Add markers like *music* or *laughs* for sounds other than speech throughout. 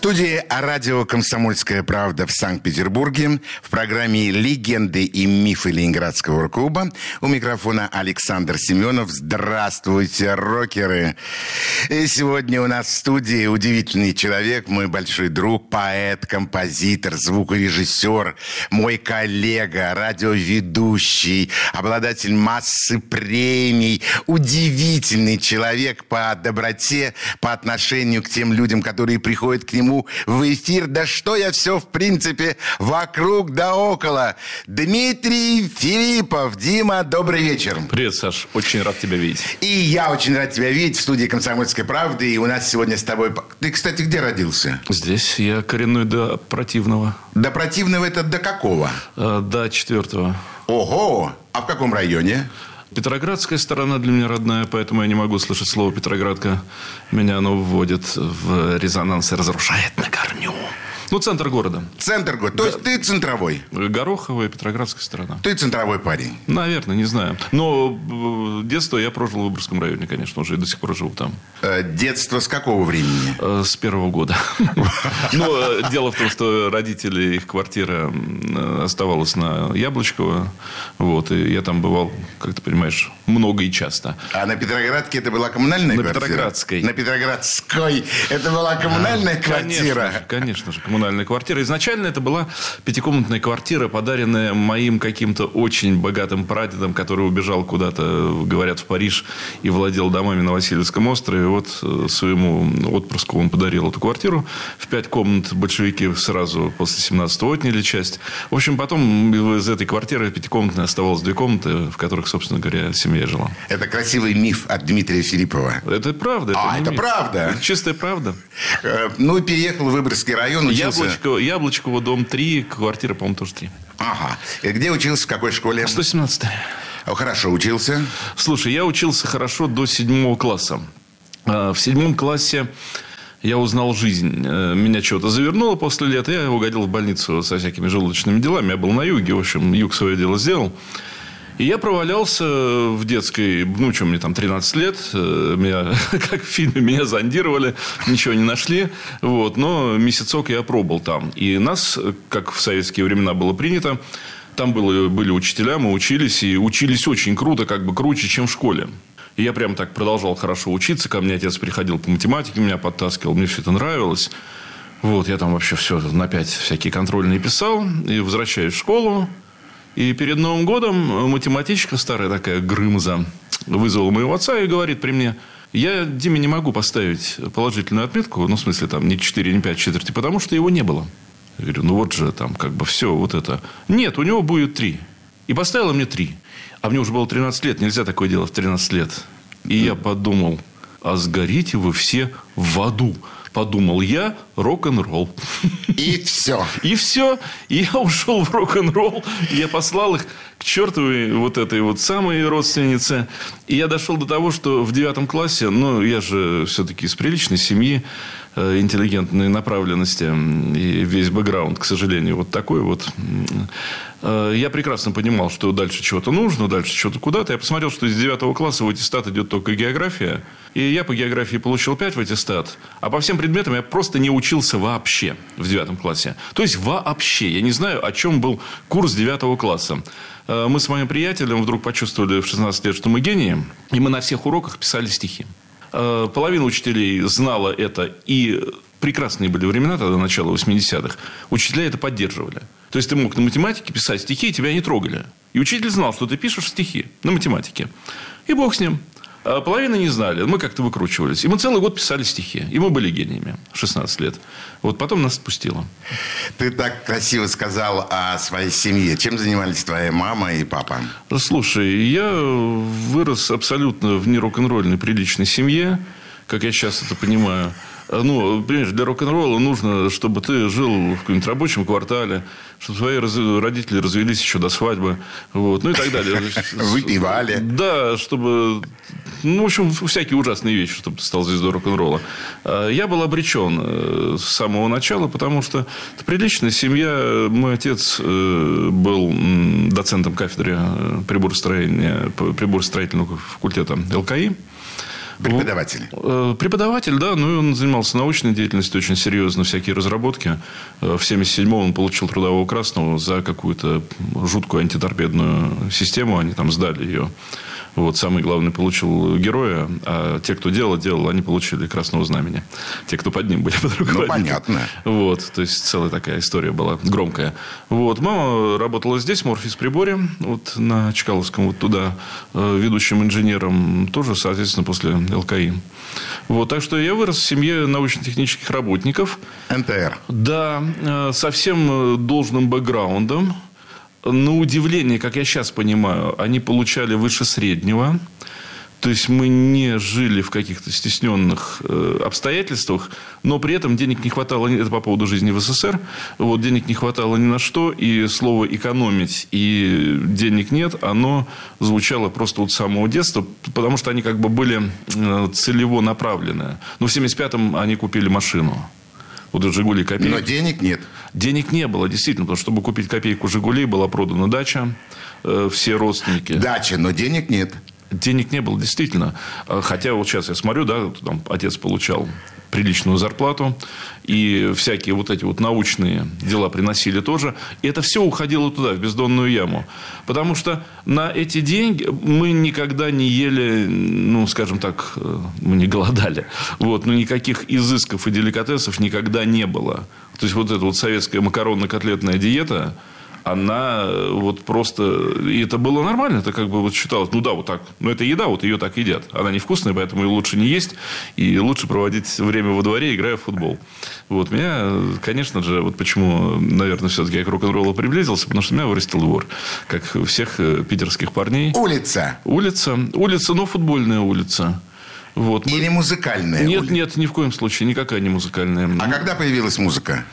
студии радио «Комсомольская правда» в Санкт-Петербурге в программе «Легенды и мифы Ленинградского клуба» у микрофона Александр Семенов. Здравствуйте, рокеры! И сегодня у нас в студии удивительный человек, мой большой друг, поэт, композитор, звукорежиссер, мой коллега, радиоведущий, обладатель массы премий, удивительный человек по доброте, по отношению к тем людям, которые приходят к нему ему в эфир. Да что я все, в принципе, вокруг да около. Дмитрий Филиппов. Дима, добрый вечер. Привет, Саш. Очень рад тебя видеть. И я очень рад тебя видеть в студии «Комсомольской правды». И у нас сегодня с тобой... Ты, кстати, где родился? Здесь я коренной до противного. До противного это до какого? Э, до четвертого. Ого! А в каком районе? Петроградская сторона для меня родная, поэтому я не могу слышать слово «Петроградка». Меня оно вводит в резонанс и разрушает на корню. Ну, центр города. Центр города. То есть ты центровой? Гороховая, Петроградская сторона. Ты центровой парень? Наверное, не знаю. Но э, детство я прожил в Выборгском районе, конечно, уже и до сих пор живу там. Э, детство с какого времени? Э, с первого года. *laughs* Но дело в том, что родители, их квартира оставалась на Яблочково. Вот, и я там бывал, как ты понимаешь, много и часто. А на Петроградке это была коммунальная на квартира? На Петроградской. На Петроградской. Это была коммунальная квартира? Конечно же, коммунальная квартира. Изначально это была пятикомнатная квартира, подаренная моим каким-то очень богатым прадедом, который убежал куда-то, говорят, в Париж и владел домами на Васильевском острове. Вот э, своему отпрыску он подарил эту квартиру. В пять комнат большевики сразу после 17-го отняли часть. В общем, потом из этой квартиры пятикомнатной оставалось две комнаты, в которых, собственно говоря, семья жила. Это красивый миф от Дмитрия Филиппова. Это правда. Это а, это миф. правда? Это чистая правда. Э, ну, переехал в Выборгский район, учился... Яблочко, Яблочково, дом 3, квартира, по-моему, тоже 3. Ага. И где учился, в какой школе? 117 Хорошо учился? Слушай, я учился хорошо до седьмого класса. А, в седьмом классе я узнал жизнь. Э, меня что-то завернуло после лет. Я угодил в больницу со всякими желудочными делами. Я был на юге. В общем, юг свое дело сделал. И я провалялся в детской, ну, что, мне там 13 лет, э, меня, *laughs* как в фильме, меня зондировали, ничего не нашли, вот, но месяцок я пробовал там. И нас, как в советские времена было принято, там было, были учителя, мы учились, и учились очень круто, как бы круче, чем в школе. И я прям так продолжал хорошо учиться. Ко мне отец приходил по математике, меня подтаскивал, мне все это нравилось. Вот, я там вообще все на пять всякие контрольные писал. И возвращаюсь в школу. И перед Новым годом математичка старая такая, Грымза, вызвала моего отца и говорит при мне, я Диме не могу поставить положительную отметку, ну, в смысле, там, не 4, не 5 четверти, потому что его не было. Я говорю, ну, вот же там, как бы, все вот это. Нет, у него будет 3. И поставила мне 3. А мне уже было 13 лет, нельзя такое делать в 13 лет. И я подумал, а сгорите вы все в аду подумал я, рок-н-ролл. И все. И все. И я ушел в рок-н-ролл. Я послал их к чертовой вот этой вот самой родственнице. И я дошел до того, что в девятом классе, ну, я же все-таки из приличной семьи, интеллигентной направленности и весь бэкграунд, к сожалению, вот такой вот. Э, я прекрасно понимал, что дальше чего-то нужно, дальше чего-то куда-то. Я посмотрел, что из девятого класса в аттестат идет только география. И я по географии получил 5 в аттестат. А по всем предметам я просто не учился вообще в девятом классе. То есть вообще. Я не знаю, о чем был курс девятого класса. Э, мы с моим приятелем вдруг почувствовали в 16 лет, что мы гении. И мы на всех уроках писали стихи. Э, половина учителей знала это и прекрасные были времена тогда, начало 80-х. Учителя это поддерживали. То есть, ты мог на математике писать стихи, и тебя не трогали. И учитель знал, что ты пишешь стихи на математике. И бог с ним. А половина не знали. Мы как-то выкручивались. И мы целый год писали стихи. И мы были гениями. 16 лет. Вот потом нас спустило. Ты так красиво сказал о своей семье. Чем занимались твоя мама и папа? Слушай, я вырос абсолютно в не рок-н-ролльной приличной семье. Как я сейчас это понимаю. Ну, понимаешь, для рок-н-ролла нужно, чтобы ты жил в каком-нибудь рабочем квартале, чтобы твои раз... родители развелись еще до свадьбы. Вот, ну и так далее. *laughs* Выпивали. Да, чтобы... Ну, в общем, всякие ужасные вещи, чтобы ты стал звездой рок-н-ролла. А Я был обречен э, с самого начала, потому что это приличная семья. Мой отец э, был доцентом кафедры э, приборостроения, приборостроительного факультета ЛКИ. Преподаватель. Э, Преподаватель, да, ну он занимался научной деятельностью очень серьезно, всякие разработки. Э, В 77-м он получил трудового красного за какую-то жуткую антиторпедную систему. Они там сдали ее. Вот, самый главный получил героя, а те, кто делал, делал, они получили красного знамени. Те, кто под ним были *laughs* под руководителем. понятно. Вот, то есть целая такая история была громкая. Вот, мама работала здесь, Морфис приборе, вот на Чкаловском, вот туда, э, ведущим инженером, тоже, соответственно, после ЛКИ. Вот, так что я вырос в семье научно-технических работников. НТР. Да, э, со всем э, должным бэкграундом. На удивление, как я сейчас понимаю, они получали выше среднего. То есть мы не жили в каких-то стесненных э, обстоятельствах, но при этом денег не хватало, это по поводу жизни в СССР, вот денег не хватало ни на что, и слово экономить и денег нет, оно звучало просто вот с самого детства, потому что они как бы были э, целево направлены. Ну, в 75-м они купили машину. Вот «Жигули» копейки. Но денег нет. Денег не было, действительно, потому что, чтобы купить копейку «Жигулей», была продана дача, э, все родственники. Дача, но денег нет. Денег не было, действительно. А, Хотя вот сейчас я смотрю, да, там отец получал приличную зарплату, и всякие вот эти вот научные дела приносили тоже. И это все уходило туда, в бездонную яму. Потому что на эти деньги мы никогда не ели, ну, скажем так, э, мы не голодали. Вот, но никаких изысков и деликатесов никогда не было. То есть, вот эта вот советская макаронно-котлетная диета, она э, вот просто... И это было нормально. Это как бы вот считалось, ну да, вот так. Но это еда, вот ее так едят. Она невкусная, поэтому ее лучше не есть. И лучше проводить время во дворе, играя в футбол. Вот меня, э, конечно же, вот почему, наверное, все-таки я к рок-н-роллу приблизился, потому что меня вырастил двор. Как всех э, питерских парней. Улица. Улица. Улица, но футбольная улица. Вот. Или музыкальная Нет, улица. нет, ни в коем случае. Никакая не музыкальная. А когда появилась музыка?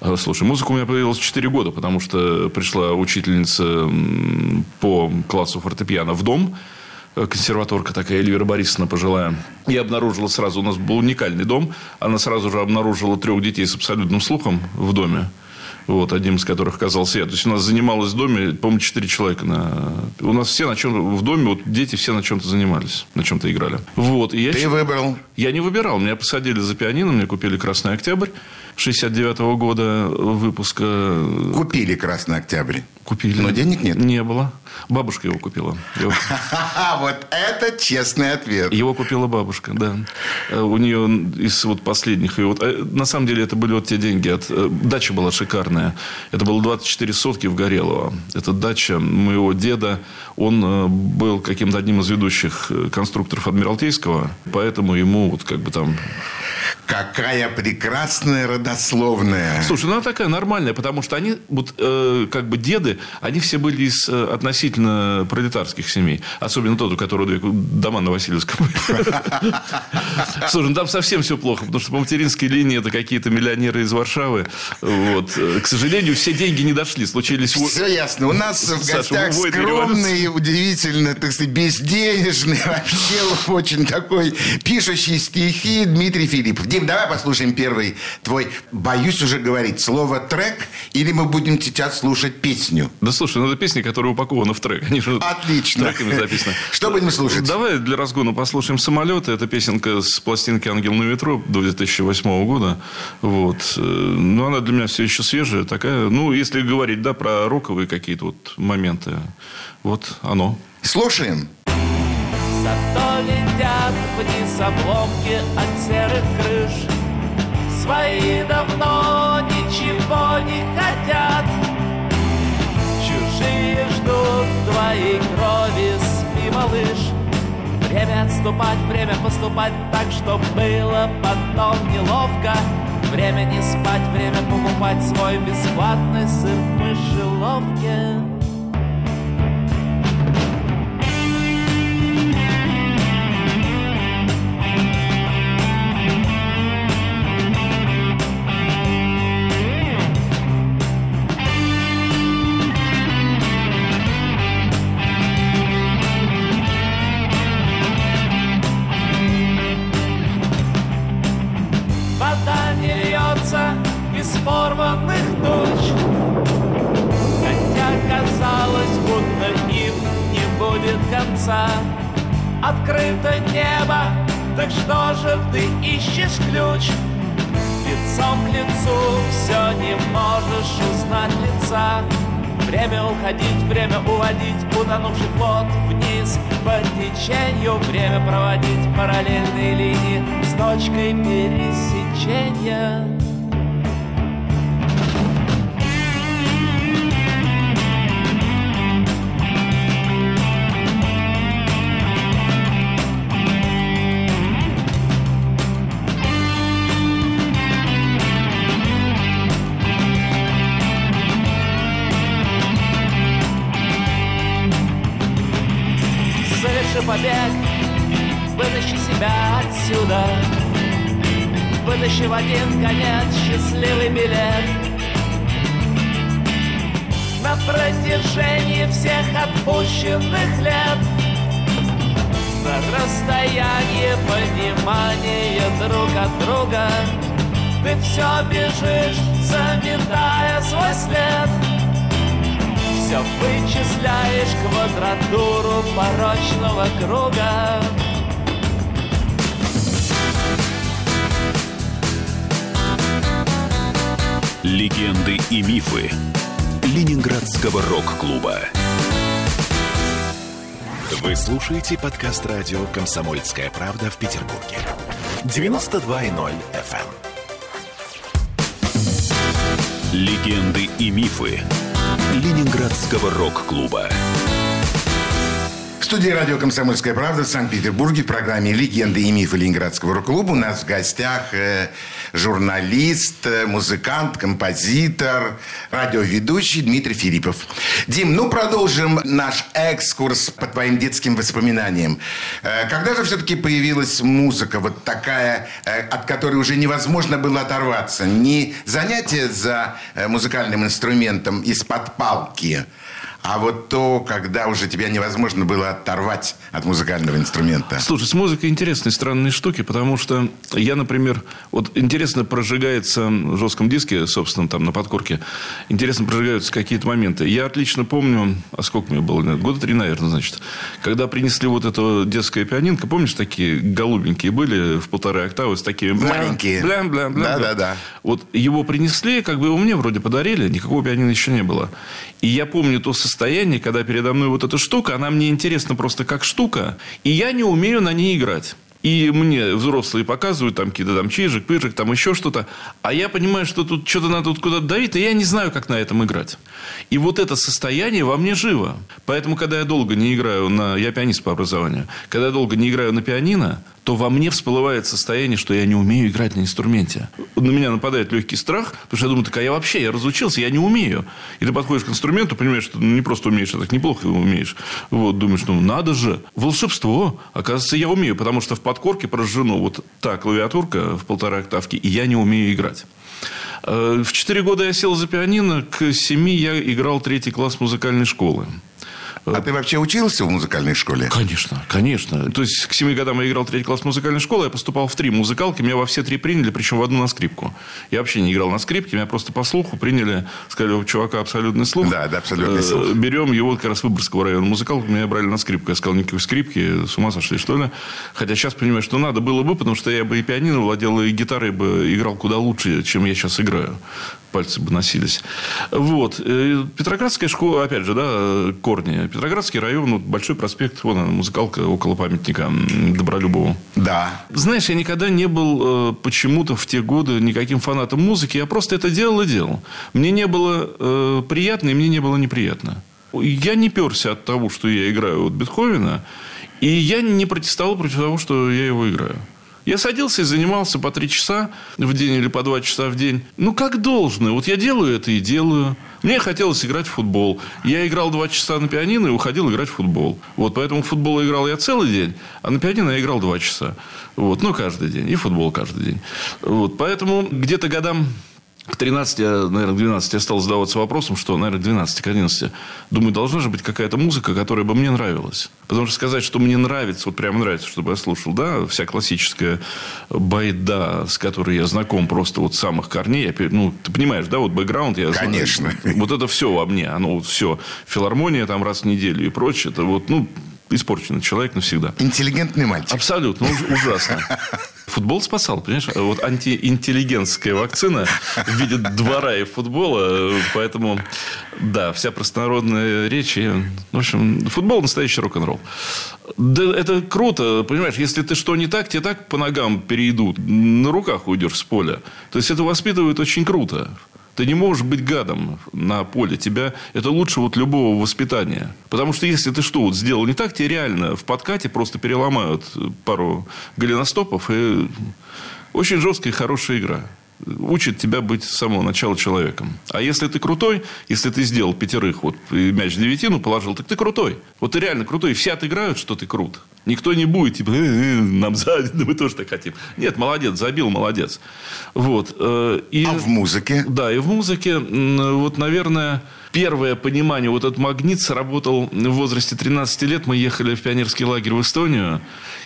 А, Слушай, музыка у меня появилась в 4 года, потому что пришла учительница по классу фортепиано в дом, э, консерваторка такая, Эльвира Борисовна пожилая. И обнаружила сразу, у нас был уникальный дом, она сразу же обнаружила трех детей с абсолютным слухом в доме. Вот, одним из которых оказался я. То есть, у нас занималось в доме, по-моему, четыре человека. На... У нас все на чем в доме, вот дети все на чем-то занимались, на чем-то играли. Вот, и я Ты выбрал. я не выбирал. Меня посадили за пианино, мне купили «Красный октябрь» 69 года выпуска. Купили «Красный октябрь». Купили. Но денег нет. Не было. Бабушка его купила. Вот это честный ответ. его купила бабушка, да. Э, У нее из вот последних... И вот, э, на самом деле, это были вот те деньги. От, э, дача была шикарная. Это было 24 сотки в Горелово. Это дача моего деда. Он был каким-то одним из ведущих конструкторов Адмиралтейского. Поэтому ему вот как бы там Какая прекрасная родословная. Слушай, ну она такая нормальная, потому что они, вот э, как бы деды, они все были из э, относительно пролетарских семей. Особенно тот, у которого две дома на Васильевском. *laughs* Слушай, ну там совсем все плохо, потому что по материнской линии это какие-то миллионеры из Варшавы. Вот. К сожалению, все деньги не дошли. Случились... Все ясно. У нас в гостях скромный, удивительно, так сказать, безденежный, *laughs* вообще очень такой пишущий стихи Дмитрий Филиппов. Дим, давай послушаем первый твой, боюсь уже говорить, слово трек, или мы будем сейчас слушать песню? Да слушай, ну это песня, которая упакована в трек. Они же Отлично. треками записаны. *laughs* Что будем слушать? Давай для разгона послушаем «Самолеты». Это песенка с пластинки «Ангел на ветру» до 2008 года. Вот. Э, Но она для меня все еще свежая. Такая, ну, если говорить, да, про роковые какие-то вот моменты. Вот оно. Слушаем. Зато летят вниз обломки от серых крыш Свои давно ничего не хотят. Чужие ждут твоей крови, спи, малыш. Время отступать, время поступать так, чтоб было потом неловко. Время не спать, время покупать свой бесплатный сыр в мышеловке время уводить утонувший флот вниз по течению. Время проводить параллельные линии с точкой пересечения. Вытащи в один конец счастливый билет. На протяжении всех отпущенных лет. На расстоянии понимания друг от друга. Ты все бежишь, заметая свой след. Все вычисляешь квадратуру порочного круга. Легенды и мифы Ленинградского рок-клуба. Вы слушаете подкаст радио «Комсомольская правда» в Петербурге. 92.0 FM. Легенды и мифы Ленинградского рок-клуба. В студии радио «Комсомольская правда» в Санкт-Петербурге в программе «Легенды и мифы Ленинградского рок-клуба» у нас в гостях э, журналист, э, музыкант, композитор, радиоведущий Дмитрий Филиппов. Дим, ну продолжим наш экскурс по твоим детским воспоминаниям. Э, когда же все-таки появилась музыка, вот такая, э, от которой уже невозможно было оторваться? Не занятие за музыкальным инструментом из-под палки, а вот то, когда уже тебя невозможно было оторвать от музыкального инструмента. Слушай, с музыкой интересные странные штуки, потому что я, например, вот интересно прожигается в жестком диске, собственно, там на подкорке, интересно прожигаются какие-то моменты. Я отлично помню, а сколько мне было, года три, наверное, значит, когда принесли вот эту детское пианинка, помнишь, такие голубенькие были в полторы октавы с такими... Маленькие. Блям, блям, блям, Да, да, да. Вот его принесли, как бы его мне вроде подарили, никакого пианино еще не было. И я помню то состояние, когда передо мной вот эта штука, она мне интересна просто как штука, и я не умею на ней играть. И мне взрослые показывают там какие-то там чижик, пыжик, там еще что-то. А я понимаю, что тут что-то надо тут куда-то давить, и я не знаю, как на этом играть. И вот это состояние во мне живо. Поэтому, когда я долго не играю на... Я пианист по образованию. Когда я долго не играю на пианино, то во мне всплывает состояние, что я не умею играть на инструменте. На меня нападает легкий страх, потому что я думаю, так а я вообще, я разучился, я не умею. И ты подходишь к инструменту, понимаешь, что ну, не просто умеешь, а так неплохо его умеешь. Вот, думаешь, ну, надо же. Волшебство. Оказывается, я умею, потому что в подкорке прожжено вот та клавиатурка в полтора октавки, и я не умею играть. Э, В четыре года я сел за пианино, к семи я играл третий класс музыкальной школы. А ты вообще учился в музыкальной школе? Конечно, конечно. То есть, к семи годам я играл третий класс музыкальной школы, я поступал в три музыкалки, меня во все три приняли, причем в одну на скрипку. Я вообще не играл на скрипке, меня просто по слуху приняли, сказали, у чувака абсолютный слух. Да, да, абсолютный Э, слух. Берем его как раз Выборгского района музыкалку, меня брали на скрипку. Я сказал, никакой скрипки, с ума сошли, что ли? Хотя сейчас понимаю, что надо было бы, потому что я бы и пианино владел, и гитарой бы играл куда лучше, чем я сейчас играю пальцы бы носились. Вот. Э, Петроградская школа, опять же, да, корни. Петроградский район, вот большой проспект, вон она, музыкалка около памятника Добролюбову. Да. Знаешь, я никогда не был э, почему-то в те годы никаким фанатом музыки. Я просто это делал и делал. Мне не было э, приятно, и мне не было неприятно. Я не перся от того, что я играю от Бетховена. И я не протестовал против того, что я его играю. Я садился и занимался по три часа в день или по два часа в день. Ну, как должно. Вот я делаю это и делаю. Мне хотелось играть в футбол. Я играл два часа на пианино и уходил играть в футбол. Вот, поэтому в футбол играл я целый день, а на пианино я играл два часа. Вот, ну, каждый день. И футбол каждый день. Вот, поэтому где-то годам к 13, наверное, к 12 я стал задаваться вопросом, что, наверное, к 12, к 11. Думаю, должна же быть какая-то музыка, которая бы мне нравилась. Потому что сказать, что мне нравится, вот прямо нравится, чтобы я слушал, да, вся классическая байда, с которой я знаком просто вот с самых корней. Я, ну, ты понимаешь, да, вот бэкграунд. Я Конечно. Знаю, вот это все во мне. Оно вот все. Филармония там раз в неделю и прочее. Это вот, ну, испорченный человек навсегда. Интеллигентный мальчик. Абсолютно. Ужасно. Футбол спасал, понимаешь? Вот антиинтеллигентская вакцина в виде двора и футбола. Поэтому, да, вся простонародная речь. И, в общем, футбол настоящий рок-н-ролл. Да это круто, понимаешь, если ты что не так, тебе так по ногам перейдут, на руках уйдешь с поля. То есть, это воспитывает очень круто. Ты не можешь быть гадом на поле. Тебя это лучше вот любого воспитания. Потому что если ты что вот сделал не так, тебе реально в подкате просто переломают пару голеностопов. И очень жесткая хорошая игра учит тебя быть с самого начала человеком. А если ты крутой, если ты сделал пятерых, вот и мяч девятину положил, так ты крутой. Вот ты реально крутой. Все отыграют, что ты крут. Никто не будет, типа, э, э, нам сзади, да *laughs* мы тоже так хотим. Нет, молодец, забил, молодец. Вот. Э, и, а в музыке? Да, и в музыке, вот, наверное, первое понимание, вот этот магнит сработал в возрасте 13 лет. Мы ехали в пионерский лагерь в Эстонию.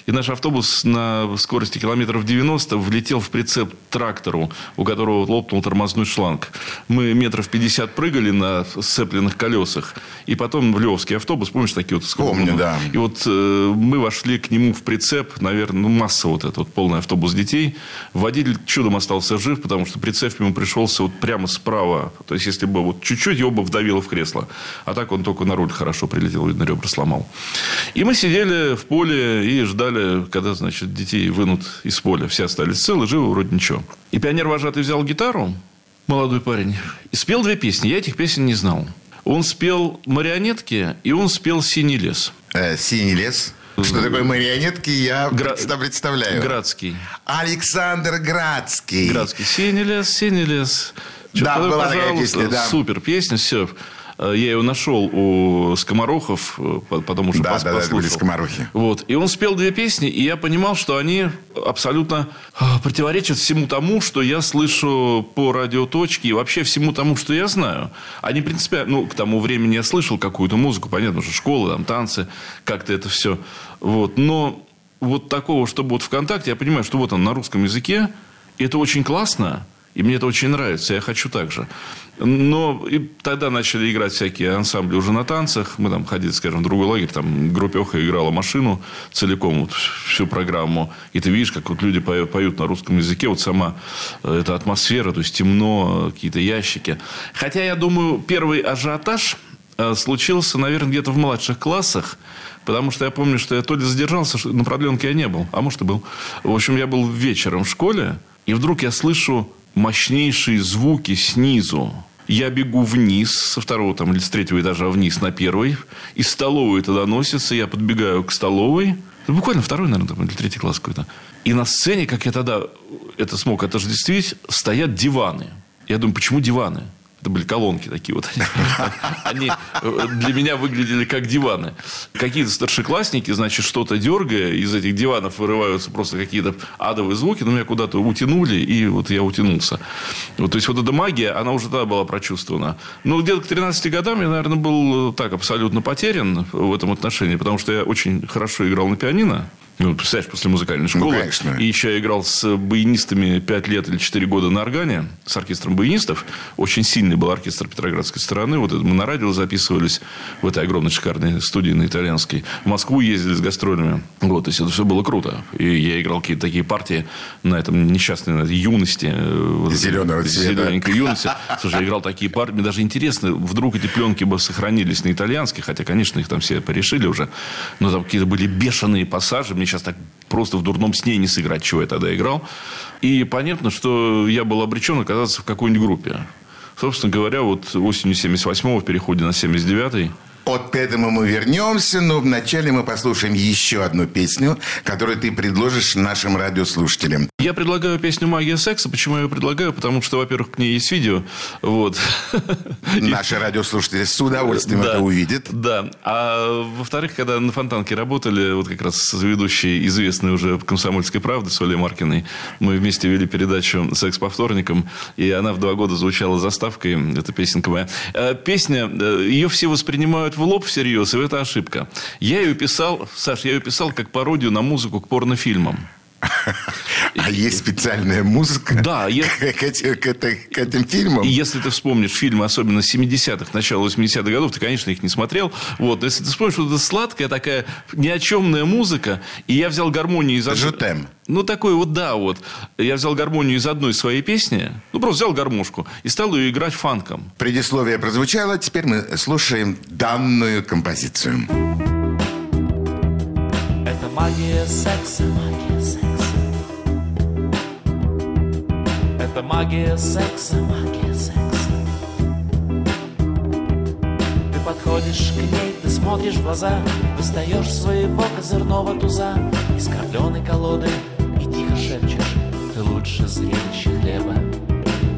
И наш автобус на скорости километров 90 влетел в прицеп трактору, у которого лопнул тормозной шланг. Мы метров 50 прыгали на сцепленных колесах. И потом в Левский автобус, помнишь, такие вот... Помню, да. И вот э, мы вошли к нему в прицеп, наверное, ну, масса вот этот вот полный автобус детей. Водитель чудом остался жив, потому что прицеп ему пришелся вот прямо справа. То есть, если бы вот чуть-чуть его бы вдавило в кресло. А так он только на руль хорошо прилетел, видно, ребра сломал. И мы сидели в поле и ждали ждали, когда, значит, детей вынут из поля. Все остались целы, живы, вроде ничего. И пионер-вожатый взял гитару, молодой парень, и спел две песни. Я этих песен не знал. Он спел «Марионетки» и он спел «Синий лес». Э, «Синий лес»? Что такое марионетки, я Гра... представляю. Градский. Александр Градский. Градский. Синий лес, синий лес. да, была такая песня, да. Супер песня, все. Э, я его нашел у скоморохов, э, потому что да, пос- да, послушал. Да, были скоморохи. Вот. И он спел две песни, и я понимал, что они абсолютно э, противоречат всему тому, что я слышу по радиоточке и вообще всему тому, что я знаю. Они, в принципе, ну, к тому времени я слышал какую-то музыку, понятно, что школа, там, танцы, как-то это все. Вот. Но вот такого, чтобы вот ВКонтакте, я понимаю, что вот он на русском языке, и это очень классно, и мне это очень нравится, я хочу так же. Но и тогда начали играть всякие ансамбли уже на танцах. Мы там ходили, скажем, в другой лагерь, там группеха играла машину целиком, вот, всю программу. И ты видишь, как вот люди поют, на русском языке, вот сама э, эта атмосфера, то есть темно, какие-то ящики. Хотя, я думаю, первый ажиотаж э, случился, наверное, где-то в младших классах, Потому что я помню, что я то ли задержался, на продленке я не был, а может и был. В общем, я был вечером в школе, и вдруг я слышу мощнейшие звуки снизу. Я бегу вниз, со второго там, или с третьего этажа вниз на первый. Из столовой это доносится. Я подбегаю к столовой. Ну, буквально второй, наверное, там, или третий класс какой-то. И на сцене, как я тогда это смог отождествить, стоят диваны. Я думаю, почему диваны? Это были колонки такие вот. *laughs* Они э, для меня выглядели как диваны. Какие-то старшеклассники, значит, что-то дергая, из этих диванов вырываются просто какие-то адовые звуки, но меня куда-то утянули, и вот я утянулся. Вот, то есть, вот эта магия, она уже тогда была прочувствована. Ну, где-то к 13 годам я, наверное, был так абсолютно потерян в этом отношении, потому что я очень хорошо играл на пианино. Ну, представляешь, после музыкальной школы. Ну, конечно. И еще я играл с баянистами 5 лет или 4 года на органе, с оркестром баянистов. Очень сильный был оркестр Петроградской стороны. Вот это мы на радио записывались в этой огромной шикарной студии на итальянской. В Москву ездили с гастрольными. Вот, то есть, это все было круто. И я играл какие-то такие партии на этом несчастной на этой юности. Э, Зеленого цвета. Зелененькой юности. Слушай, я играл такие партии. Мне даже интересно, вдруг эти пленки бы сохранились на итальянских. Хотя, конечно, их там все порешили уже. Но там какие-то были бешеные пассажи. Мне сейчас так просто в дурном сне не сыграть, чего я тогда играл. И понятно, что я был обречен оказаться в какой-нибудь группе. Собственно говоря, вот осенью 78-го, в переходе на 79-й, От к этому мы вернемся, но вначале мы послушаем еще одну песню, которую ты предложишь нашим радиослушателям. Я предлагаю песню «Магия секса». Почему я ее предлагаю? Потому что, во-первых, к ней есть видео. Вот. *laughs* Наши радиослушатели с удовольствием да, это увидят. Да. А во-вторых, когда на Фонтанке работали, вот как раз с ведущей, известной уже «Комсомольской правды» с Олей Маркиной, мы вместе вели передачу «Секс по вторникам», и она в два года звучала заставкой, эта песенка моя. Э, песня, э, ее все воспринимают в лоб всерьез, и это ошибка. Я ее писал, Саш, я ее писал как пародию на музыку к порнофильмам. А есть специальная музыка да, я... *laughs* к, этим, к, это, к этим фильмам? И если ты вспомнишь фильмы, особенно 70-х, начала 80-х годов, ты, конечно, их не смотрел. Вот. Но если ты вспомнишь, что это сладкая такая ни о чемная музыка, и я взял гармонию из... Жутем. Ну, такой вот, да, вот. Я взял гармонию из одной своей песни, ну, просто взял гармошку и стал ее играть фанком. Предисловие прозвучало, теперь мы слушаем данную композицию. Это магия секса, магия секса. Это магия секса, магия секса. Ты подходишь к ней, ты смотришь в глаза, достаешь своего козырного туза из кормленой колоды и тихо шепчешь, ты лучше зрелище хлеба.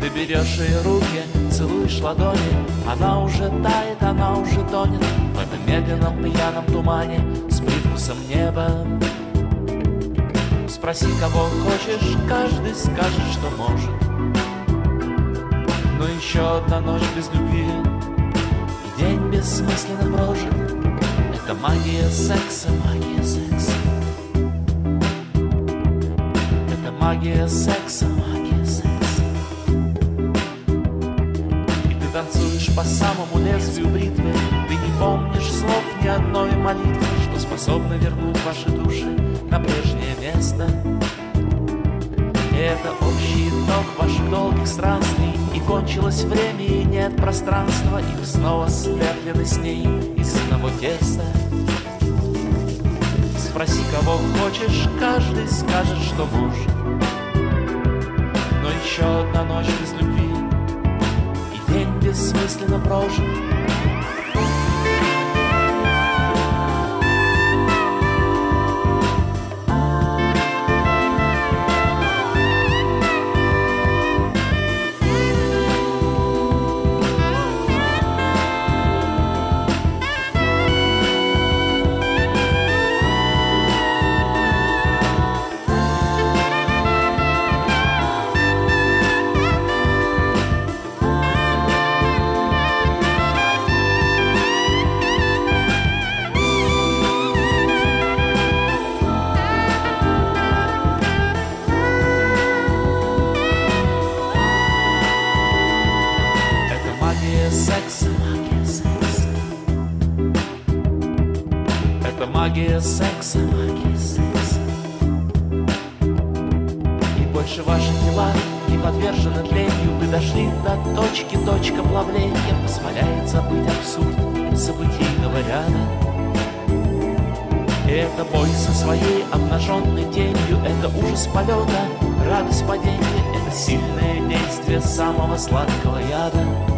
Ты берешь ее руки, целуешь ладони, она уже тает, она уже тонет в этом медленном пьяном тумане с привкусом неба. Спроси, кого хочешь, каждый скажет, что может. Но еще одна ночь без любви И день бессмысленно прожит. Это магия секса, магия секса. Это магия секса, магия секса. И ты танцуешь по самому лезвию бритвы Ты не помнишь слов ни одной молитвы Что способны вернуть ваши души на прежнее место И это общий итог ваших долгих странствий кончилось время и нет пространства, и снова слеплены с ней из одного теста. Спроси, кого хочешь, каждый скажет, что может. Но еще одна ночь без любви, и день бессмысленно прожит. Магия секса. И больше ваши тела не подвержены тлению, вы дошли до точки, точка плавления позволяет забыть абсурд событийного ряда. И это бой со своей обнаженной тенью, это ужас полета, радость падения, это сильное действие самого сладкого яда.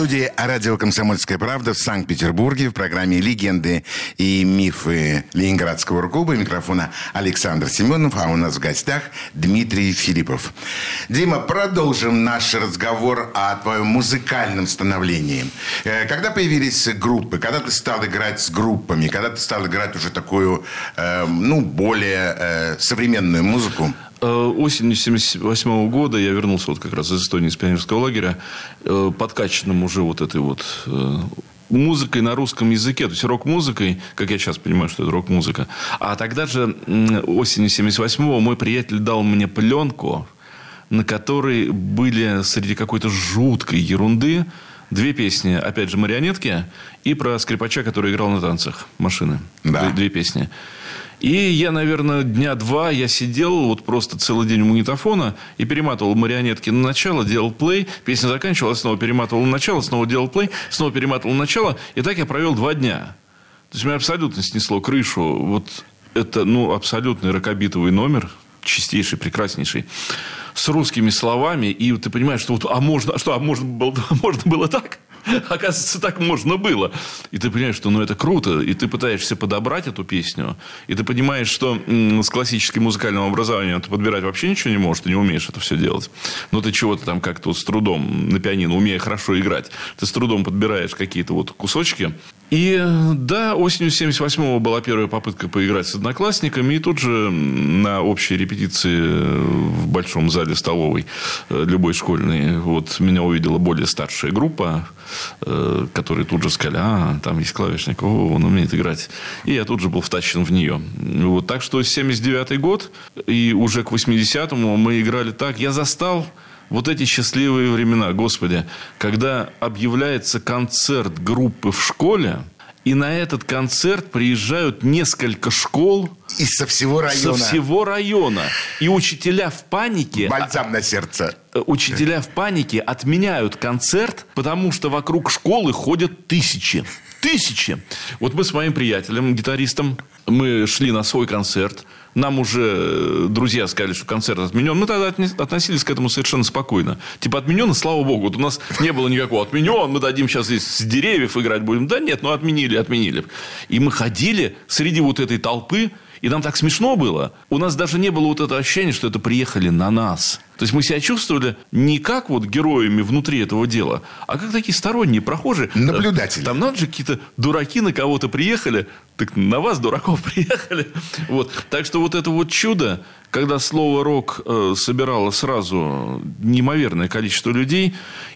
студии радио «Комсомольская правда» в Санкт-Петербурге в программе «Легенды и мифы Ленинградского рок-клуба». Микрофона Александр Семенов, а у нас в гостях Дмитрий Филиппов. Дима, продолжим наш разговор о твоем музыкальном становлении. Э, когда появились группы, когда ты стал играть с группами, когда ты стал играть уже такую, э, ну, более э, современную музыку? Э, осенью 78 года я вернулся вот как раз из Эстонии, из пионерского лагеря, э, подкачанным уже вот этой вот э, музыкой на русском языке, то есть рок-музыкой, как я сейчас понимаю, что это рок-музыка. А тогда же осенью 78-го мой приятель дал мне пленку, на которой были среди какой-то жуткой ерунды две песни, опять же, марионетки, и про скрипача, который играл на танцах машины. Да. Две, две песни. И я, наверное, дня два я сидел вот просто целый день у магнитофона и перематывал марионетки на начало, делал плей, песня заканчивалась, снова перематывал на начало, снова делал плей, снова перематывал на начало. И так я провел два дня. То есть меня абсолютно снесло крышу. Вот это, ну, абсолютный ракобитовый номер, чистейший, прекраснейший с русскими словами, и ты понимаешь, что вот, а можно, что, а можно было, *laughs* можно было так? *laughs* Оказывается, так можно было. И ты понимаешь, что ну, это круто. И ты пытаешься подобрать эту песню. И ты понимаешь, что с классическим музыкальным образованием ты подбирать вообще ничего не можешь. Ты не умеешь это все делать. Но ты чего-то там как-то вот с трудом на пианино, умея хорошо играть, ты с трудом подбираешь какие-то вот кусочки. И да, осенью 78-го была первая попытка поиграть с одноклассниками. И тут же на общей репетиции в большом зале столовой э, любой школьной вот меня увидела более старшая группа, э, которые тут же сказали, а, там есть клавишник, о, он умеет играть. И я тут же был втащен в нее. Вот, так что 79-й год, и уже к 80-му мы играли так. Я застал вот эти счастливые времена, Господи, когда объявляется концерт группы в школе, и на этот концерт приезжают несколько школ И со всего района. со всего района. И учителя в панике... Бальзам на сердце. э, Учителя в панике отменяют концерт, потому что вокруг школы ходят тысячи. Тысячи. Вот мы с моим приятелем, гитаристом, мы шли на свой концерт. Нам уже э, друзья сказали, что концерт отменен. Мы тогда относились к этому совершенно спокойно. Типа отменен, слава богу. Вот у нас не было никакого отменен, мы дадим сейчас здесь с деревьев играть будем. Да нет, ну отменили, отменили. И мы ходили среди вот этой толпы, и нам так смешно было. У нас даже не было вот этого ощущения, что это приехали на нас. То есть мы себя чувствовали не как вот героями внутри этого дела, а как такие сторонние прохожие. Наблюдатели. Там надо же какие-то дураки на кого-то приехали, так на вас, дураков, *laughs* приехали. Вот. Так что вот это вот чудо, когда слово «рок» э, собирало сразу неимоверное количество людей,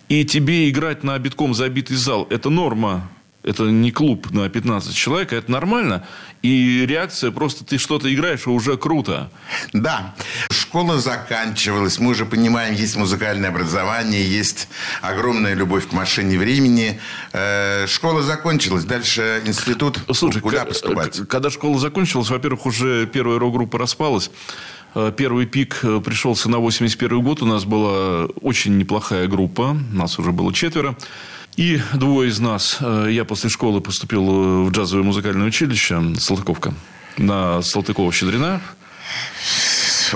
и тебе играть на битком забитый зал – это норма это не клуб на 15 человек, а это нормально. И реакция просто ты что-то играешь, и уже круто. Да, школа заканчивалась. Мы уже понимаем, есть музыкальное образование, есть огромная любовь к машине времени. Э, школа закончилась. Дальше институт. Слушай, куда поступать? когда школа закончилась, во-первых, уже первая рок-группа распалась. Э, Первый пик э, пришелся на 81 год. У нас была очень неплохая группа. Нас уже было четверо. И двое из нас. э, Я после школы поступил э, в джазовое музыкальное училище Салтыковка. На Салтыкова-Щедрина.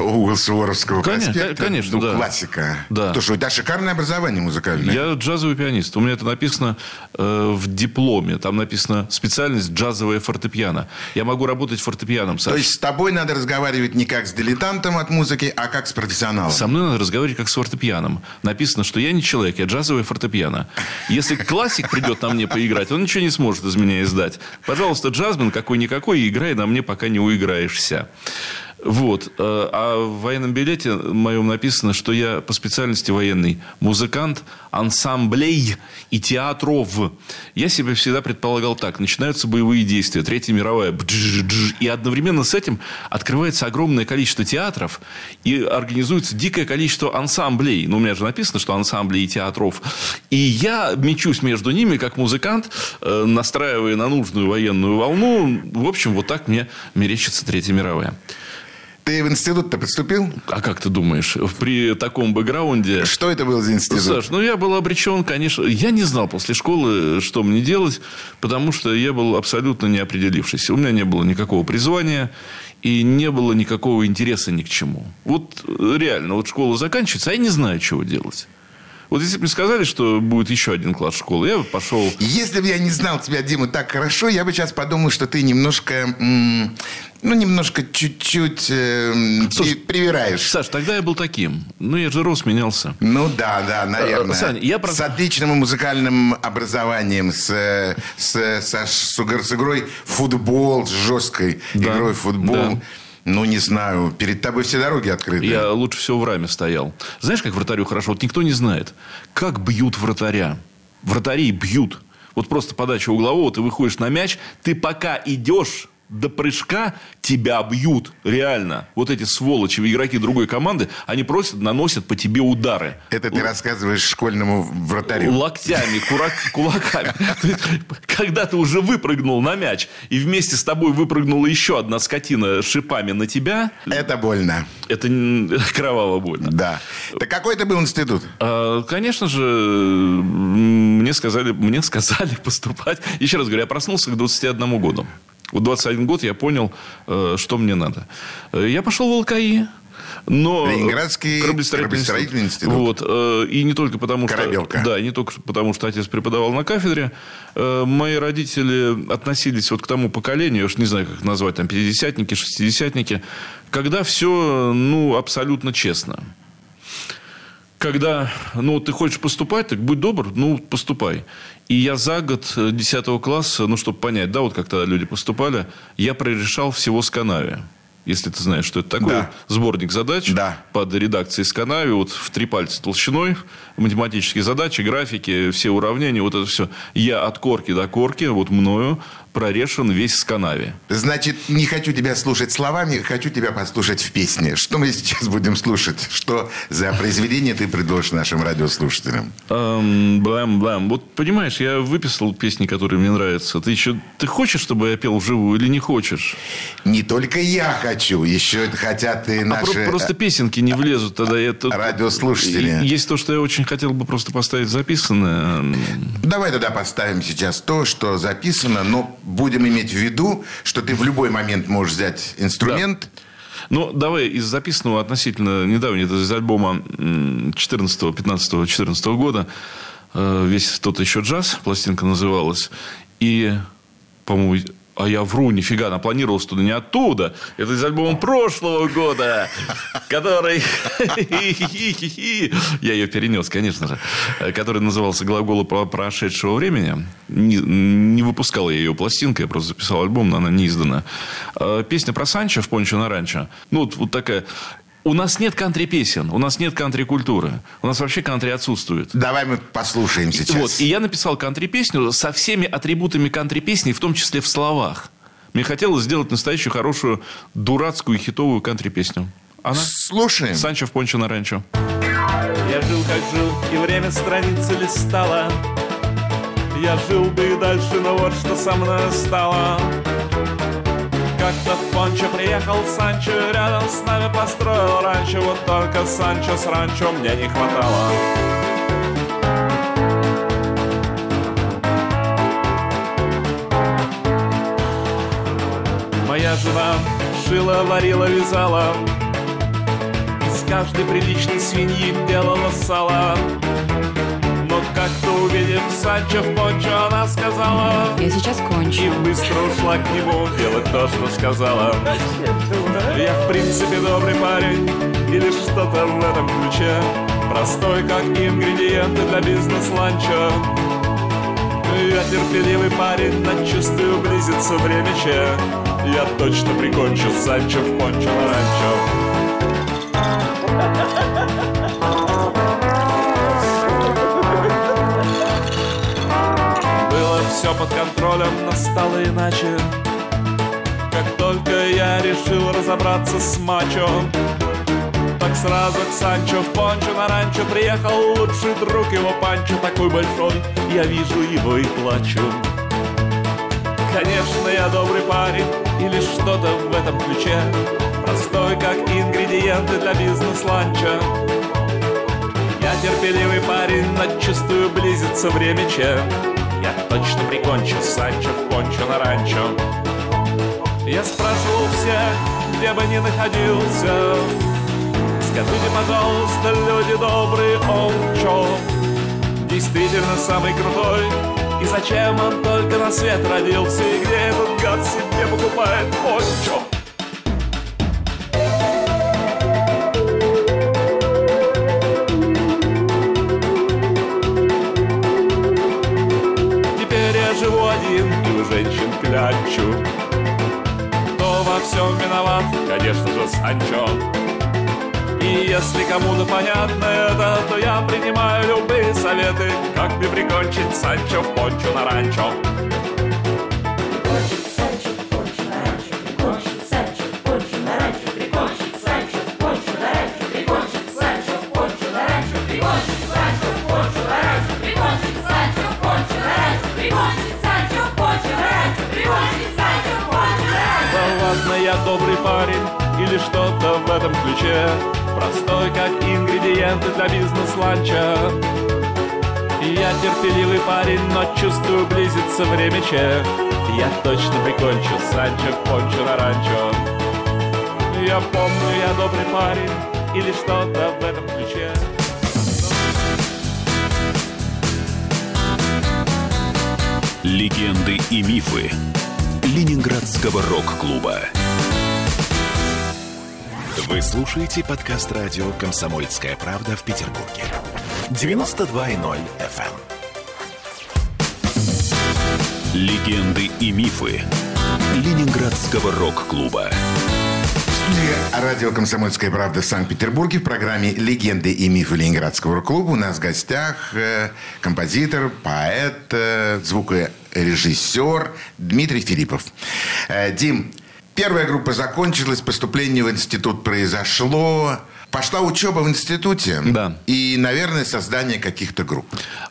Угол Суворовского Конечно, проспекта. конечно, Ну, да. классика. Да. Слушай, у тебя шикарное образование музыкальное. Я джазовый пианист. У меня это написано э, в дипломе. Там написано специальность джазовая фортепиано. Я могу работать фортепианом, То Саш. есть с тобой надо разговаривать не как с дилетантом от музыки, а как с профессионалом. Со мной надо разговаривать как с фортепианом. Написано, что я не человек, я джазовое фортепиано. Если классик придет на мне поиграть, он ничего не сможет из меня издать. Пожалуйста, джазмен какой-никакой, играй на мне, пока не уиграешься. Вот. Э, А в военном билете моем написано, что я по специальности военный музыкант ансамблей и театров. Я себе всегда предполагал так. Начинаются боевые действия, Третья мировая. И одновременно с этим открывается огромное количество театров и организуется дикое количество ансамблей. Ну, у меня же написано, что ансамблей и театров. И я мечусь между ними, как музыкант, э, настраивая на нужную военную волну. В общем, вот так мне мерещится Третья мировая. Ты в институт-то поступил? А как ты думаешь, при таком бэкграунде... Что это был за институт? Саш, ну я был обречен, конечно. Я не знал после школы, что мне делать, потому что я был абсолютно не определившийся. У меня не было никакого призвания и не было никакого интереса ни к чему. Вот э, реально, вот школа заканчивается, а я не знаю, чего делать. Вот если бы мне сказали, что будет еще один класс школы, я бы пошел... Если бы я не знал тебя, Дима, так хорошо, я бы сейчас подумал, что ты немножко, ну, немножко чуть-чуть э, Слушай, привираешь. Саш, тогда я был таким. Ну, я же рос, менялся. Ну да, да, наверное. Э, Сань, я про- С отличным музыкальным образованием, с, э, с, со- с игр- с игрой в футбол, с жесткой Да, игрой в футбол. да. Ну, не знаю, перед тобой все дороги открыты. Я лучше всего в раме стоял. Знаешь, как вратарю хорошо? Вот никто не знает. Как бьют вратаря? Вратарей бьют. Вот просто подача углового, ты выходишь на мяч, ты пока идешь, до прыжка тебя бьют, реально. Вот эти сволочи, игроки другой команды, они просят, наносят по тебе удары. Это ты рассказываешь школьному вратарю. Локтями, курак, кулаками. Когда ты уже выпрыгнул на мяч, и вместе с тобой выпрыгнула еще одна скотина шипами на тебя... Это больно. Это кроваво больно. Да. Так какой это был институт? А, конечно же, мне сказали, мне сказали *laughs* поступать. Еще раз говорю, я проснулся к 21 году. В 21 год я понял, э, что мне надо. Э, я пошел в ЛКИ. Но Ленинградский кораблестроительный, кораблестроительный институт. Вот. Э, и не только потому, Корабелка. что... Да, не только потому, что отец преподавал на кафедре. Мои родители относились вот к тому поколению, я уж не знаю, как назвать, там, пятидесятники, шестидесятники, когда все, ну, абсолютно честно когда, ну, ты хочешь поступать, так будь добр, ну, поступай. И я за год 10 э, класса, ну, чтобы понять, да, вот как тогда люди поступали, я прорешал всего с Канави. Если ты знаешь, что это такое. Да. Сборник задач да. под редакцией Сканави, вот в три пальца толщиной, математические задачи, графики, все уравнения, вот это все. Я от корки до корки, вот мною, прорешен весь Сканави. Значит, не хочу тебя слушать словами, хочу тебя послушать в песне. Что мы сейчас будем слушать? Что за произведение ты предложишь нашим радиослушателям? Эм, блам, блам. Вот понимаешь, я выписал песни, которые мне нравятся. Ты еще ты хочешь, чтобы я пел вживую или не хочешь? Не только я хочу, еще хотят и наши... А просто песенки не влезут тогда. Это... Радиослушатели. Есть то, что я очень хотел бы просто поставить записанное. Давай тогда поставим сейчас то, что записано, но будем иметь в виду, что ты в любой момент можешь взять инструмент. Да. Ну, давай из записанного относительно недавнего, из альбома 14, 15, 14 года, э, весь тот еще джаз, пластинка называлась. И, по-моему, а я вру, нифига, напланировал туда не оттуда. Это из альбома прошлого года, который... *laughs* Я ее перенес, конечно же. Который назывался «Глаголы прошедшего времени». Не, не выпускал я ее пластинкой, я просто записал альбом, но она не издана. А, песня про Санчо в «Пончо на ранчо». Ну, вот такая у нас нет кантри-песен, у нас нет кантри-культуры. У нас вообще кантри отсутствует. Давай мы послушаем сейчас. Вот, и я написал кантри-песню со всеми атрибутами кантри-песни, в том числе в словах. Мне хотелось сделать настоящую хорошую дурацкую хитовую кантри-песню. Она? Слушаем. Санчо в Пончо на ранчо. Я жил, как жил, и время страницы листала. Я жил бы и дальше, но вот что со мной стало. Как-то в Пончо приехал Санчо, рядом с нами построил ранчо, вот только Санчо с ранчо мне не хватало. Моя жена шила, варила, вязала, из каждой приличной свиньи делала сало. Как-то увидев Санчо в пончо, она сказала. Я сейчас кончу. И быстро ушла к нему делать то, что сказала. Я в принципе добрый парень Или что-то в этом ключе. Простой, как ингредиенты для бизнес-ланча. Я терпеливый парень, но чувствую близится время че. Я точно прикончу Санчо в пончо на ранчо все под контролем, но стало иначе. Как только я решил разобраться с мачо Так сразу к Санчо в пончо на ранчо Приехал лучший друг его Панчо Такой большой, я вижу его и плачу. Конечно, я добрый парень Или что-то в этом ключе Простой, как ингредиенты для бизнес-ланча. Я терпеливый парень, но чувствую близится время че я точно прикончу Санчо в пончо на ранчо Я спрашивал всех, где бы ни находился Скажите, пожалуйста, люди добрые, он чё? Действительно самый крутой И зачем он только на свет родился И где этот гад себе покупает пончо? Конечно же, Санчо. И если кому-то понятно это, то я принимаю любые советы, как бы прикончить Санчо пончо на ранчо. Простой, как ингредиенты для бизнес-ланча. Я терпеливый парень, но чувствую, близится время че. Я точно прикончу Санчо Пончо на ранчо. Я помню, я добрый парень Или что-то в этом ключе. Легенды и мифы Ленинградского рок-клуба. Вы слушаете подкаст радио «Комсомольская правда» в Петербурге. 92.0 FM. эм. Легенды и мифы Ленинградского рок-клуба. Студия радио «Комсомольская правда» в Санкт-Петербурге в программе «Легенды и мифы Ленинградского рок-клуба». У нас в гостях э, композитор, поэт, э, звукорежиссер Дмитрий Филиппов. Э, Дим, первая группа закончилась, поступление в институт произошло. Пошла учеба в институте. Да. И, наверное, создание каких-то групп.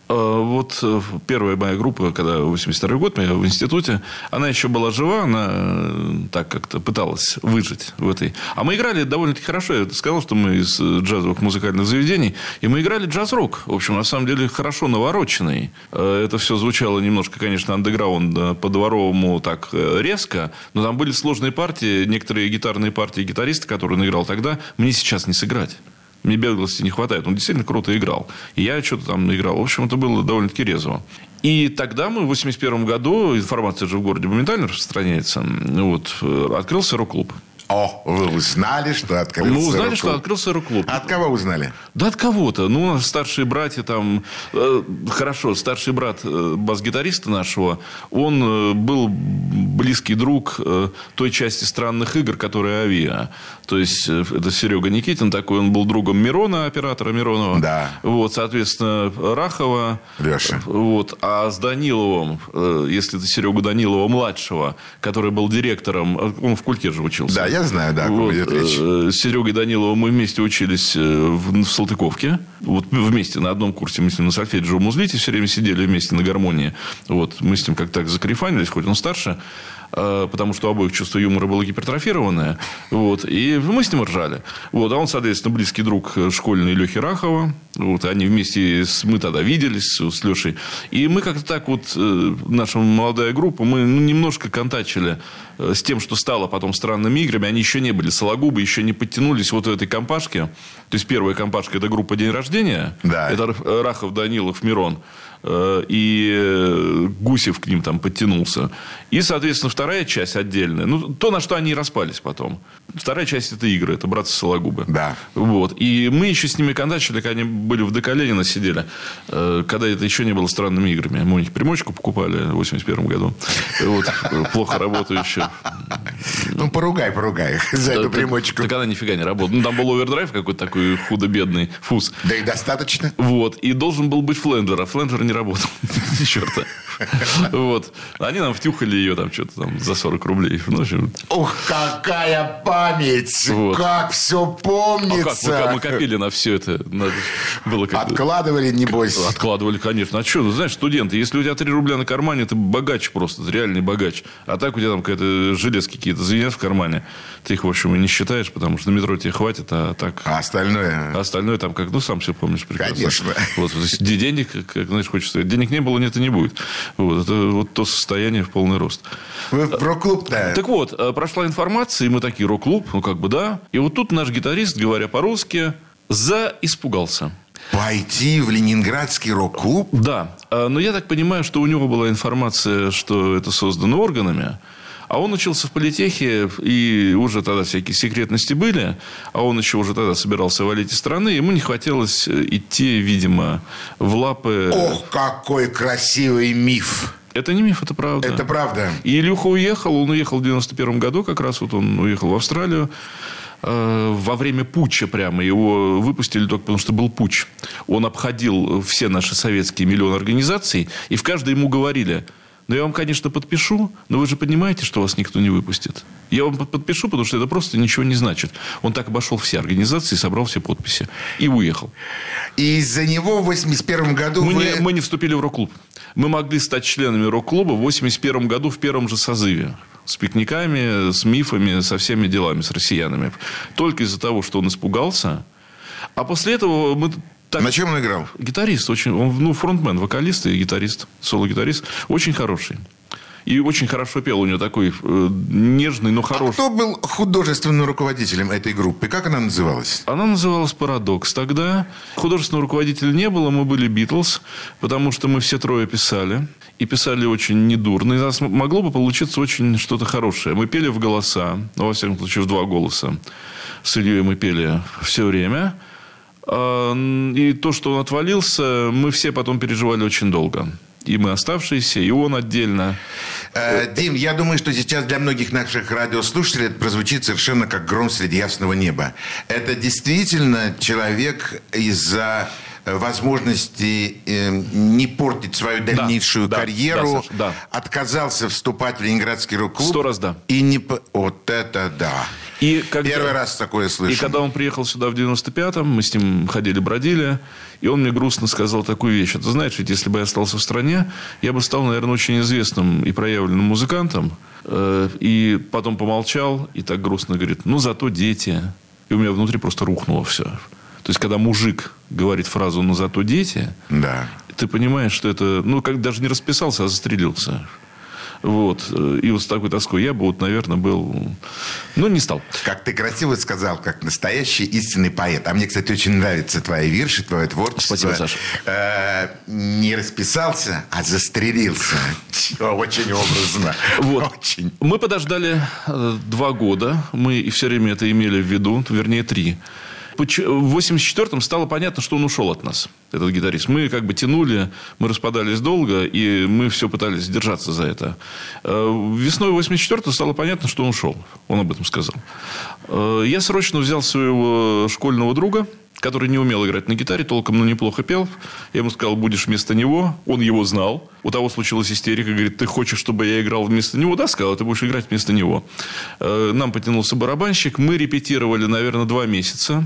Э, Вот э, первая моя группа, когда 82 год, я в институте, она еще была жива, она э, так как-то пыталась выжить в этой. А мы играли довольно-таки хорошо. Я сказал, что мы из джазовых музыкальных заведений. И мы играли джаз-рок. В общем, на самом деле, хорошо навороченный. Это все звучало немножко, конечно, андеграунд по-дворовому так резко. Но там были сложные партии. Некоторые гитарные партии гитариста, которые он играл тогда, мне сейчас не сыграть. Мне беглости не хватает. Он действительно круто играл. И я что-то там играл. В общем, это было довольно-таки резво. И тогда мы в 81 году, информация же в городе моментально распространяется, вот, э, открылся рок-клуб. О, вы узнали, что открылся Мы узнали, рок-клуб. что открылся рок-клуб. От кого узнали? Да от кого-то. Ну, старшие братья там... э, хорошо, старший брат э, бас-гитариста нашего, он э, был близкий друг э, той части странных игр, которая Авиа. То есть, э, это Серега Никитин такой, он был другом Мирона, оператора Миронова. Да. Вот, соответственно, Рахова. Леша. Вот. А с Даниловым, э, если это Серегу Данилова-младшего, который был директором, он в культе же учился. Да, я знаю, да, о ком Вот, идет речь. э, С Серегой Даниловым мы вместе учились э, в, в Салтыковке. Вот вместе на одном курсе мы с ним на сольфеджио Музлите все время сидели вместе на гармонии. Вот мы с ним как-то так закарифанились, хоть он старше, потому что у обоих чувство юмора было гипертрофированное. Вот, и мы с ним ржали. Вот, а он, соответственно, близкий друг э, школьный Лехи Рахова. Вот, они вместе, с, мы тогда виделись с Лешей. И мы как-то так вот, э, наша молодая группа, мы ну, немножко контачили э, с тем, что стало потом странными играми. Они еще не были сологубы, еще не подтянулись вот в этой компашке. То есть, первая компашка – это группа «День рождения». Да. Это Рахов, Данилов, Мирон. Э, И э, Гусев к ним там подтянулся. И, соответственно, вторая часть отдельная. Ну, то, на что они распались потом. Вторая часть – это игры. Это братцы Сологубы. Да. Вот. И мы еще с ними контачили, когда они были в Доколенина сидели, э, когда это еще не было странными играми. Мы у них примочку покупали в 81 году. Вот. Плохо работающую. Ну, поругай, поругай их *laughs* за эту примочку. Так она нифига не работала. Ну, там был овердрайв какой-то такой худо-бедный, фуз. Да и достаточно. Вот. И должен был быть фленджер, а фленджер не работал. *laughs* Черта. Вот. Они нам втюхали ее там что-то там за 40 рублей. Ну, общем, Ух, какая память! Вот. Как все а как помнится! мы, мы копили на все это? Надо- Было как Откладывали, небось. Откладывали, конечно. А что, ну, знаешь, студенты, если у тебя 3 рубля на кармане, ты богач просто, ты реальный богач. А так у тебя там какая-то железки какие-то звенят в кармане. Ты их, в общем, и не считаешь, потому что на метро тебе хватит, а так... А остальное... А остальное там как, ну, сам все помнишь прекрасно. Конечно. Вот, денег, как, знаешь, сказать, денег не было, нет и не будет. Вот, это вот то состояние в полный рост. Вы в рок-клуб-то... Так вот, э, прошла информация, и мы такие, рок-клуб, ну, как бы, да. И вот тут наш гитарист, говоря по-русски, заиспугался. Пойти в ленинградский рок-клуб? Да, э, но я так понимаю, что у него была информация, что это создано органами, а он учился в политехе, и уже тогда всякие секретности были, а он еще уже тогда собирался валить из страны, ему не хотелось э, идти, видимо, в лапы... Ох, какой красивый миф! Это не миф, это правда. Это правда. И Илюха уехал, он уехал в 91 году, как раз вот он уехал в Австралию. Э, Во время путча прямо его выпустили только потому, что был путч. Он обходил все наши советские миллионы организаций, и в каждой ему говорили, ну, я вам, конечно, подпишу, но вы же понимаете, что вас никто не выпустит. Я вам под- подпишу, потому что это просто ничего не значит. Он так обошел все организации, собрал все подписи и уехал. И из-за него в 81 году Мы, вы... не, мы не вступили в рок-клуб. Мы могли стать членами рок-клуба в 81 году в первом же созыве. С пикниками, с мифами, со всеми делами, с россиянами. Только из-за того, что он испугался. А после этого мы так, На чем он играл? Гитарист очень, он, ну, фронтмен, вокалист и гитарист, соло-гитарист, очень хороший. И очень хорошо пел. У него такой э, нежный, но А хороший. кто был художественным руководителем этой группы? Как она называлась? Она называлась «Парадокс». Тогда художественного руководителя не было, мы были «Битлз», потому что мы все трое писали. И писали очень недурно. И у нас могло бы получиться очень что-то хорошее. Мы пели в голоса, ну, во всяком случае, в два голоса. С Ильей мы пели все время. А, И то, что он отвалился, мы все потом переживали очень долго. И мы оставшиеся, и он отдельно. Э, Дим, я думаю, что сейчас для многих наших радиослушателей это прозвучит совершенно как гром среди ясного неба. Это действительно человек из-за э, возможности э, не портить свою дальнейшую да, карьеру, да, Саша, да. отказался вступать в Ленинградский рок-клуб. Сто раз да. И не... Вот это да. И когда- Первый раз такое слышу. И когда он приехал сюда в 95-м, мы с ним ходили-бродили, и он мне грустно сказал такую вещь. «А Ты знаешь, ведь если бы я остался в стране, я бы стал, наверное, очень известным и проявленным музыкантом. Э, И потом помолчал и так грустно говорит, ну, зато дети. И у меня внутри просто рухнуло все. То есть, когда мужик говорит фразу «ну, зато дети», Да. ты понимаешь, что это, ну, как даже не расписался, а застрелился. Вот. И вот с такой тоской я бы, вот, наверное, был... Ну, не стал. Как ты красиво сказал, как настоящий истинный поэт. А мне, кстати, очень нравятся твои вирши, твое творчество. Спасибо, Саша. Э, не расписался, а застрелился. Очень образно. Вот. Очень. Мы подождали э, два года. Мы все время это имели в виду. Вернее, три. В 84-м стало понятно, что он ушел от нас, этот гитарист. Мы как бы тянули, мы распадались долго, и мы все пытались держаться за это. Э, Весной 84-го стало понятно, что он ушел. Он об этом сказал. Э, Я срочно взял своего школьного друга, который не умел играть на гитаре, толком, но неплохо пел. Я ему сказал, будешь вместо него. Он его знал. У того случилась истерика. Говорит, ты хочешь, чтобы я играл вместо него? Да, сказал, ты будешь играть вместо него. Э, Нам потянулся барабанщик. Мы репетировали, наверное, два месяца.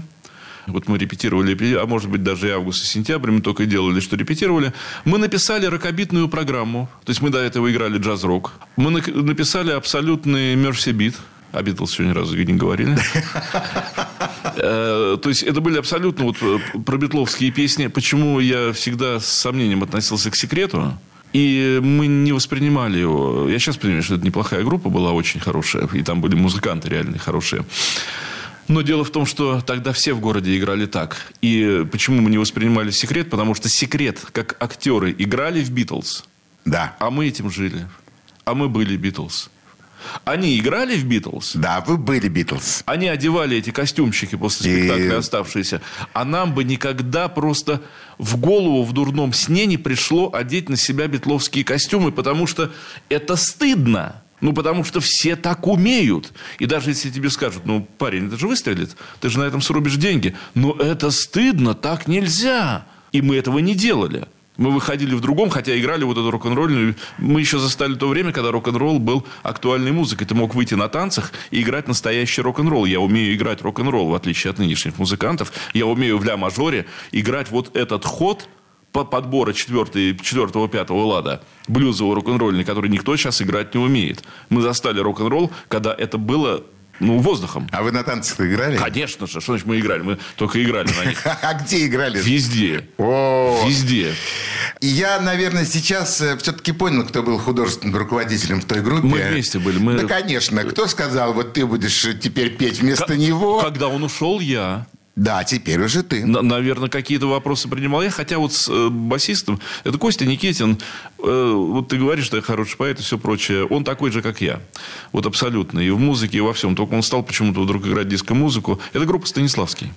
Вот мы репетировали, а может быть даже и август и сентябрь, мы только и делали, что репетировали. Мы написали рокобитную программу. То есть мы до этого играли джаз-рок. Мы нак- написали абсолютный мерси-бит. О Битлз еще ни разу не говорили. Э, То есть, это были абсолютно вот э, пробитловские песни. Почему я всегда с сомнением относился к секрету? И мы не воспринимали его. Я сейчас понимаю, что это неплохая группа была, очень хорошая. И там были музыканты реально хорошие. Но дело в том, что тогда все в городе играли так. И почему мы не воспринимали секрет? Потому что секрет, как актеры, играли в Битлз, Да. а мы этим жили. А мы были Битлз. Они играли в Битлз, Да, вы были Битлз. они одевали эти костюмчики после И- спектакля оставшиеся. А нам бы никогда просто в голову в дурном сне не пришло одеть на себя битловские костюмы, потому что это стыдно. Ну, потому что все так умеют. И даже если тебе скажут, ну, парень, это же выстрелит, ты же на этом срубишь деньги. Но это стыдно, так нельзя. И мы этого не делали. Мы выходили в другом, хотя играли вот эту рок-н-ролльную. Мы еще застали то время, когда рок-н-ролл был актуальной музыкой. Ты мог выйти на танцах и играть настоящий рок-н-ролл. Я умею играть рок-н-ролл, в отличие от нынешних музыкантов. Я умею в ля-мажоре играть вот этот ход подбора четвертый- четвертого, пятого лада, блюзового рок-н-ролльный, который никто сейчас играть не умеет. Мы застали рок-н-ролл, когда это было ну, воздухом. А вы на танцах играли? Конечно же, что значит мы играли? Мы только играли на них. *laughs* А где играли? Везде. Везде. Я, наверное, сейчас все-таки понял, кто был художественным руководителем в той группе. Мы вместе были, мы- Да, конечно. Кто сказал, вот ты будешь э, теперь петь вместо него? Когда он ушел, я. Да, теперь уже ты. На- Наверное, какие-то вопросы принимал я. Хотя вот с э, басистом... Это Костя Никитин. э, вот ты говоришь, что я хороший поэт и все прочее. Он такой же, как я. Вот абсолютно. И в музыке, и во всем. Только он стал почему-то вдруг играть диско-музыку. Это группа Станиславский.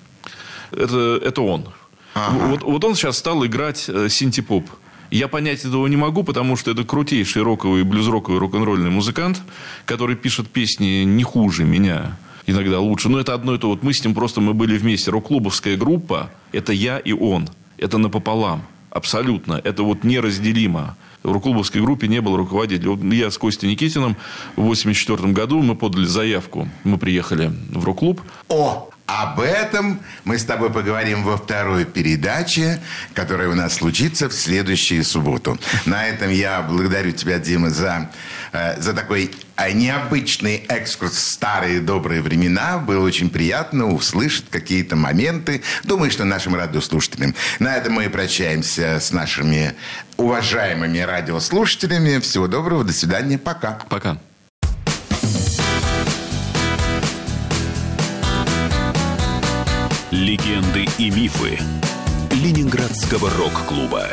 Это, это он. Вот, вот он сейчас стал играть э, синти-поп. Я понять этого не могу, потому что это крутейший роковый, блюз-роковый, рок-н-ролльный музыкант, который пишет песни не хуже меня. Иногда лучше. Но это одно и то. Вот мы с ним просто мы были вместе. Рок-клубовская группа – это я и он. Это напополам. Абсолютно. Это вот неразделимо. В рок-клубовской группе не было руководителя. Вот Я с Костей Никитиным в 84 году мы подали заявку. Мы приехали в рок-клуб. О, Об этом мы с тобой поговорим во второй передаче, которая у нас случится в следующую субботу. На этом я благодарю тебя, Дима, за, за такой э, необычный экскурс в старые добрые времена. Было очень приятно услышать какие-то моменты. Думаю, что нашим радиослушателям. На этом мы прощаемся с нашими уважаемыми радиослушателями. Всего доброго, до свидания, пока. Пока. Легенды и мифы Ленинградского рок-клуба.